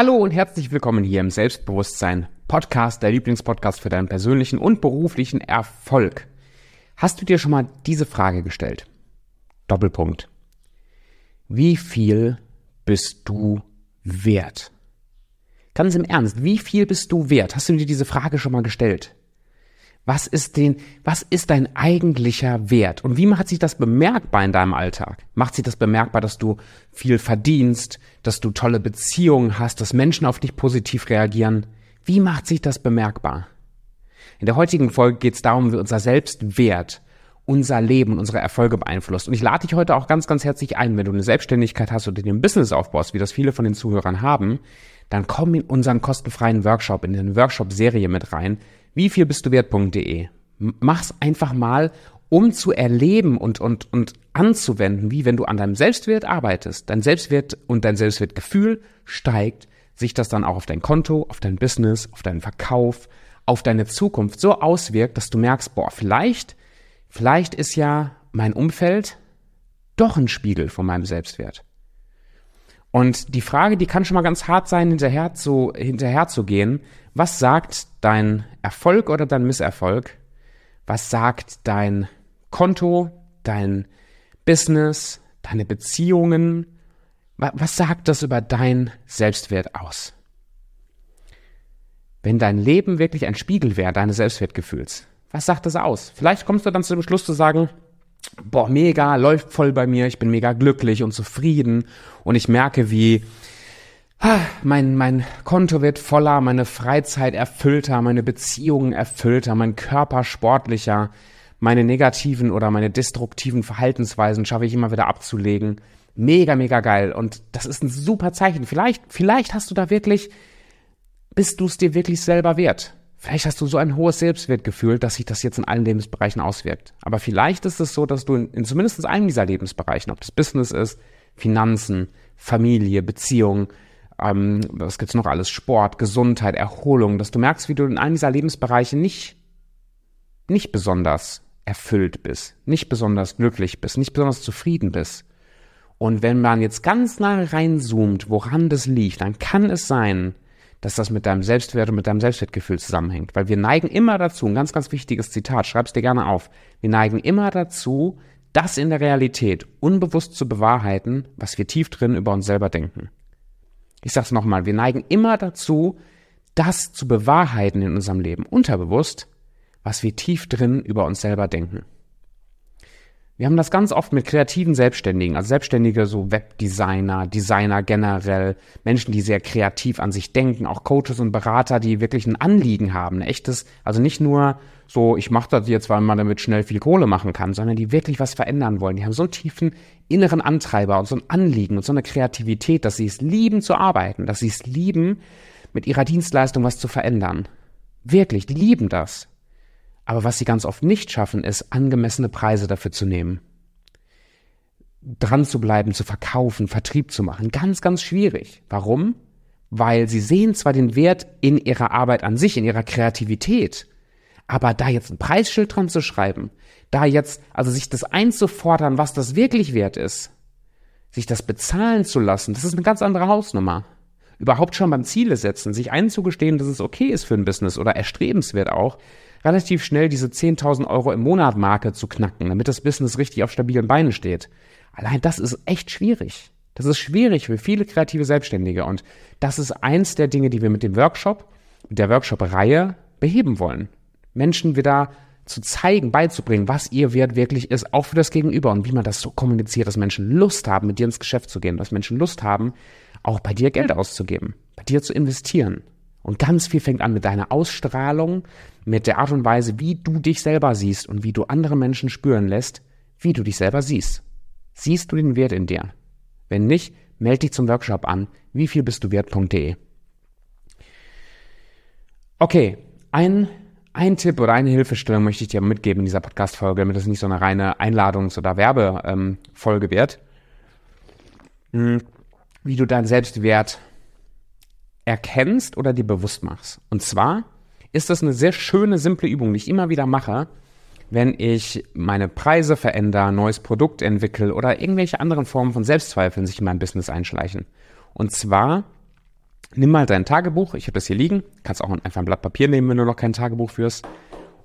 Hallo und herzlich willkommen hier im Selbstbewusstsein Podcast, der Lieblingspodcast für deinen persönlichen und beruflichen Erfolg. Hast du dir schon mal diese Frage gestellt? Doppelpunkt. Wie viel bist du wert? Ganz im Ernst, wie viel bist du wert? Hast du dir diese Frage schon mal gestellt? Was ist den, was ist dein eigentlicher Wert? Und wie macht sich das bemerkbar in deinem Alltag? Macht sich das bemerkbar, dass du viel verdienst, dass du tolle Beziehungen hast, dass Menschen auf dich positiv reagieren? Wie macht sich das bemerkbar? In der heutigen Folge geht es darum, wie unser Selbstwert unser Leben, unsere Erfolge beeinflusst. Und ich lade dich heute auch ganz, ganz herzlich ein, wenn du eine Selbstständigkeit hast oder dir ein Business aufbaust, wie das viele von den Zuhörern haben, dann komm in unseren kostenfreien Workshop, in den Workshop-Serie mit rein wie viel bist du wert.de. Mach's einfach mal, um zu erleben und, und, und anzuwenden, wie wenn du an deinem Selbstwert arbeitest, dein Selbstwert und dein Selbstwertgefühl steigt, sich das dann auch auf dein Konto, auf dein Business, auf deinen Verkauf, auf deine Zukunft so auswirkt, dass du merkst, boah, vielleicht, vielleicht ist ja mein Umfeld doch ein Spiegel von meinem Selbstwert. Und die Frage, die kann schon mal ganz hart sein, hinterher zu, hinterher zu gehen. Was sagt dein Erfolg oder dein Misserfolg? Was sagt dein Konto, dein Business, deine Beziehungen? Was sagt das über dein Selbstwert aus? Wenn dein Leben wirklich ein Spiegel wäre deines Selbstwertgefühls, was sagt das aus? Vielleicht kommst du dann zu dem Schluss zu sagen, boah, mega, läuft voll bei mir, ich bin mega glücklich und zufrieden und ich merke, wie ah, mein, mein Konto wird voller, meine Freizeit erfüllter, meine Beziehungen erfüllter, mein Körper sportlicher, meine negativen oder meine destruktiven Verhaltensweisen schaffe ich immer wieder abzulegen. Mega, mega geil. Und das ist ein super Zeichen. Vielleicht, vielleicht hast du da wirklich, bist du es dir wirklich selber wert. Vielleicht hast du so ein hohes Selbstwertgefühl, dass sich das jetzt in allen Lebensbereichen auswirkt. Aber vielleicht ist es so, dass du in, in zumindest einem dieser Lebensbereichen, ob das Business ist, Finanzen, Familie, Beziehung, ähm, was gibt's noch alles, Sport, Gesundheit, Erholung, dass du merkst, wie du in einem dieser Lebensbereiche nicht, nicht besonders erfüllt bist, nicht besonders glücklich bist, nicht besonders zufrieden bist. Und wenn man jetzt ganz nah reinzoomt, woran das liegt, dann kann es sein, dass das mit deinem Selbstwert und mit deinem Selbstwertgefühl zusammenhängt. Weil wir neigen immer dazu, ein ganz, ganz wichtiges Zitat, schreib's dir gerne auf, wir neigen immer dazu, das in der Realität unbewusst zu bewahrheiten, was wir tief drin über uns selber denken. Ich sag's nochmal, wir neigen immer dazu, das zu bewahrheiten in unserem Leben, unterbewusst, was wir tief drin über uns selber denken. Wir haben das ganz oft mit kreativen Selbstständigen, also Selbstständige, so Webdesigner, Designer generell, Menschen, die sehr kreativ an sich denken, auch Coaches und Berater, die wirklich ein Anliegen haben, ein echtes, also nicht nur so, ich mache das jetzt, weil man damit schnell viel Kohle machen kann, sondern die wirklich was verändern wollen. Die haben so einen tiefen inneren Antreiber und so ein Anliegen und so eine Kreativität, dass sie es lieben zu arbeiten, dass sie es lieben, mit ihrer Dienstleistung was zu verändern. Wirklich, die lieben das. Aber was sie ganz oft nicht schaffen, ist, angemessene Preise dafür zu nehmen. Dran zu bleiben, zu verkaufen, Vertrieb zu machen. Ganz, ganz schwierig. Warum? Weil sie sehen zwar den Wert in ihrer Arbeit an sich, in ihrer Kreativität, aber da jetzt ein Preisschild dran zu schreiben, da jetzt, also sich das einzufordern, was das wirklich wert ist, sich das bezahlen zu lassen, das ist eine ganz andere Hausnummer. Überhaupt schon beim Ziele setzen, sich einzugestehen, dass es okay ist für ein Business oder erstrebenswert auch, relativ schnell diese 10.000 Euro im Monat Marke zu knacken, damit das Business richtig auf stabilen Beinen steht. Allein das ist echt schwierig. Das ist schwierig für viele kreative Selbstständige und das ist eins der Dinge, die wir mit dem Workshop, mit der Workshop-Reihe beheben wollen. Menschen wieder zu zeigen, beizubringen, was ihr Wert wirklich ist, auch für das Gegenüber und wie man das so kommuniziert, dass Menschen Lust haben, mit dir ins Geschäft zu gehen, dass Menschen Lust haben, auch bei dir Geld auszugeben, bei dir zu investieren. Und ganz viel fängt an mit deiner Ausstrahlung, mit der Art und Weise, wie du dich selber siehst und wie du andere Menschen spüren lässt, wie du dich selber siehst. Siehst du den Wert in dir? Wenn nicht, melde dich zum Workshop an. Wie viel bist du wert.de. Okay, ein, ein Tipp oder eine Hilfestellung möchte ich dir mitgeben in dieser Podcast-Folge, damit es nicht so eine reine Einladungs- oder Werbefolge ähm, wird. Hm, wie du deinen Selbstwert erkennst oder dir bewusst machst. Und zwar ist das eine sehr schöne, simple Übung, die ich immer wieder mache, wenn ich meine Preise verändere, neues Produkt entwickle oder irgendwelche anderen Formen von Selbstzweifeln sich in mein Business einschleichen. Und zwar nimm mal dein Tagebuch, ich habe das hier liegen, kannst auch einfach ein Blatt Papier nehmen, wenn du noch kein Tagebuch führst,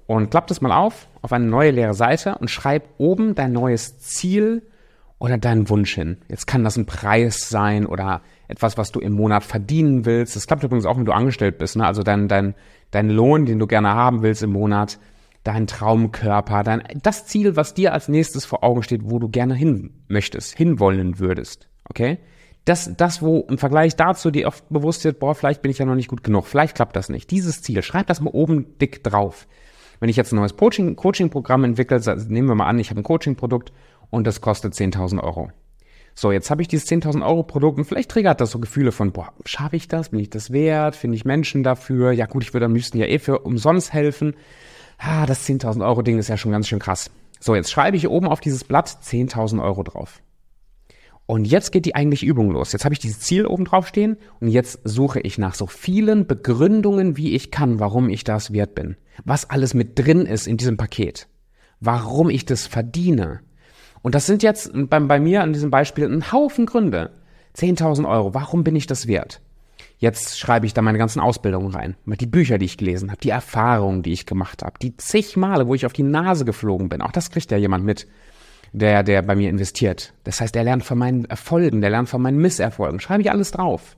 und klapp das mal auf, auf eine neue leere Seite und schreib oben dein neues Ziel oder deinen Wunsch hin. Jetzt kann das ein Preis sein oder etwas, was du im Monat verdienen willst. Das klappt übrigens auch, wenn du angestellt bist, ne? also dein, dein, dein Lohn, den du gerne haben willst im Monat, dein Traumkörper, dein, das Ziel, was dir als nächstes vor Augen steht, wo du gerne hin möchtest, hinwollen würdest. Okay? Das, das, wo im Vergleich dazu dir oft bewusst wird, boah, vielleicht bin ich ja noch nicht gut genug, vielleicht klappt das nicht. Dieses Ziel, schreib das mal oben dick drauf. Wenn ich jetzt ein neues Coaching, Coaching-Programm entwickle, nehmen wir mal an, ich habe ein Coaching-Produkt und das kostet 10.000 Euro. So, jetzt habe ich dieses 10.000 Euro Produkt und vielleicht triggert das so Gefühle von, boah, schaffe ich das? Bin ich das wert? Finde ich Menschen dafür? Ja gut, ich würde am liebsten ja eh für umsonst helfen. Ah, das 10.000 Euro Ding ist ja schon ganz schön krass. So, jetzt schreibe ich oben auf dieses Blatt 10.000 Euro drauf. Und jetzt geht die eigentliche Übung los. Jetzt habe ich dieses Ziel oben drauf stehen und jetzt suche ich nach so vielen Begründungen, wie ich kann, warum ich das wert bin. Was alles mit drin ist in diesem Paket. Warum ich das verdiene. Und das sind jetzt bei, bei mir an diesem Beispiel ein Haufen Gründe. 10.000 Euro. Warum bin ich das wert? Jetzt schreibe ich da meine ganzen Ausbildungen rein. Die Bücher, die ich gelesen habe, die Erfahrungen, die ich gemacht habe, die zig Male, wo ich auf die Nase geflogen bin. Auch das kriegt ja jemand mit, der, der bei mir investiert. Das heißt, er lernt von meinen Erfolgen, der lernt von meinen Misserfolgen. Schreibe ich alles drauf.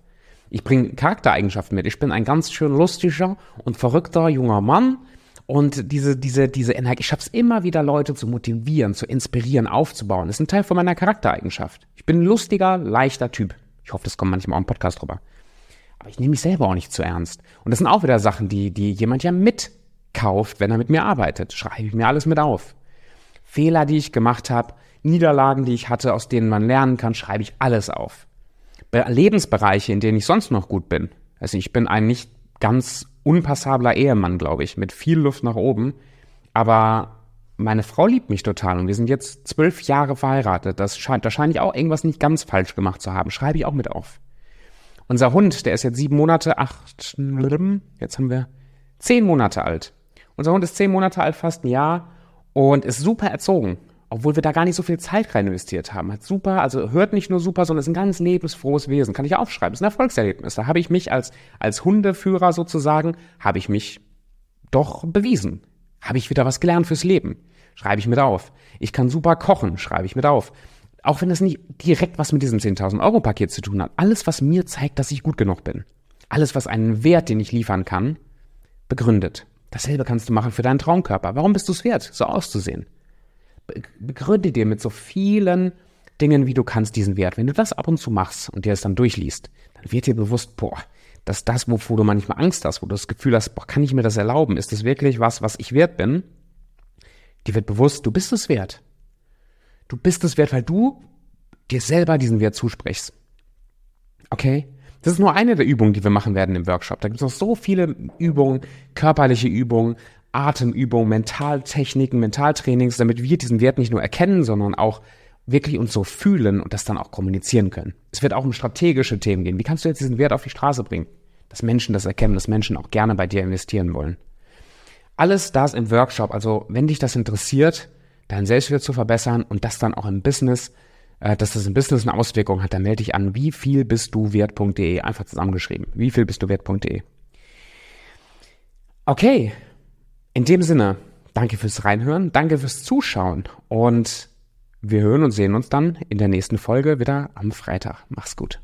Ich bringe Charaktereigenschaften mit. Ich bin ein ganz schön lustiger und verrückter junger Mann. Und diese, diese, diese Energie, ich schaffe es immer wieder, Leute zu motivieren, zu inspirieren, aufzubauen. Das ist ein Teil von meiner Charaktereigenschaft. Ich bin ein lustiger, leichter Typ. Ich hoffe, das kommt manchmal auch im Podcast drüber. Aber ich nehme mich selber auch nicht zu ernst. Und das sind auch wieder Sachen, die, die jemand ja mitkauft, wenn er mit mir arbeitet. Schreibe ich mir alles mit auf. Fehler, die ich gemacht habe, Niederlagen, die ich hatte, aus denen man lernen kann, schreibe ich alles auf. Lebensbereiche, in denen ich sonst noch gut bin. Also ich bin ein nicht ganz unpassabler Ehemann, glaube ich, mit viel Luft nach oben. Aber meine Frau liebt mich total und wir sind jetzt zwölf Jahre verheiratet. Das scheint, da scheine ich auch irgendwas nicht ganz falsch gemacht zu haben. Schreibe ich auch mit auf. Unser Hund, der ist jetzt sieben Monate, acht, jetzt haben wir zehn Monate alt. Unser Hund ist zehn Monate alt, fast ein Jahr und ist super erzogen. Obwohl wir da gar nicht so viel Zeit rein investiert haben. Hat super, also hört nicht nur super, sondern ist ein ganz lebensfrohes Wesen. Kann ich aufschreiben. Ist ein Erfolgserlebnis. Da habe ich mich als, als Hundeführer sozusagen, habe ich mich doch bewiesen. Habe ich wieder was gelernt fürs Leben. Schreibe ich mit auf. Ich kann super kochen. Schreibe ich mit auf. Auch wenn das nicht direkt was mit diesem 10.000 Euro Paket zu tun hat. Alles, was mir zeigt, dass ich gut genug bin. Alles, was einen Wert, den ich liefern kann, begründet. Dasselbe kannst du machen für deinen Traumkörper. Warum bist du es wert, so auszusehen? Begründe dir mit so vielen Dingen, wie du kannst, diesen Wert. Wenn du das ab und zu machst und dir es dann durchliest, dann wird dir bewusst, boah, dass das, wovor du manchmal Angst hast, wo du das Gefühl hast, boah, kann ich mir das erlauben? Ist das wirklich was, was ich wert bin? Dir wird bewusst, du bist es wert. Du bist es wert, weil du dir selber diesen Wert zusprichst. Okay? Das ist nur eine der Übungen, die wir machen werden im Workshop. Da gibt es noch so viele Übungen, körperliche Übungen, Atemübungen, Mentaltechniken, Mentaltrainings, damit wir diesen Wert nicht nur erkennen, sondern auch wirklich uns so fühlen und das dann auch kommunizieren können. Es wird auch um strategische Themen gehen. Wie kannst du jetzt diesen Wert auf die Straße bringen? Dass Menschen das erkennen, dass Menschen auch gerne bei dir investieren wollen. Alles das im Workshop. Also, wenn dich das interessiert, deinen Selbstwert zu verbessern und das dann auch im Business dass das im Business eine Auswirkung hat, dann melde dich an wie viel bist du wert.de, einfach zusammengeschrieben. Wie viel bist du wert.de. Okay, in dem Sinne, danke fürs Reinhören, danke fürs Zuschauen und wir hören und sehen uns dann in der nächsten Folge wieder am Freitag. Mach's gut.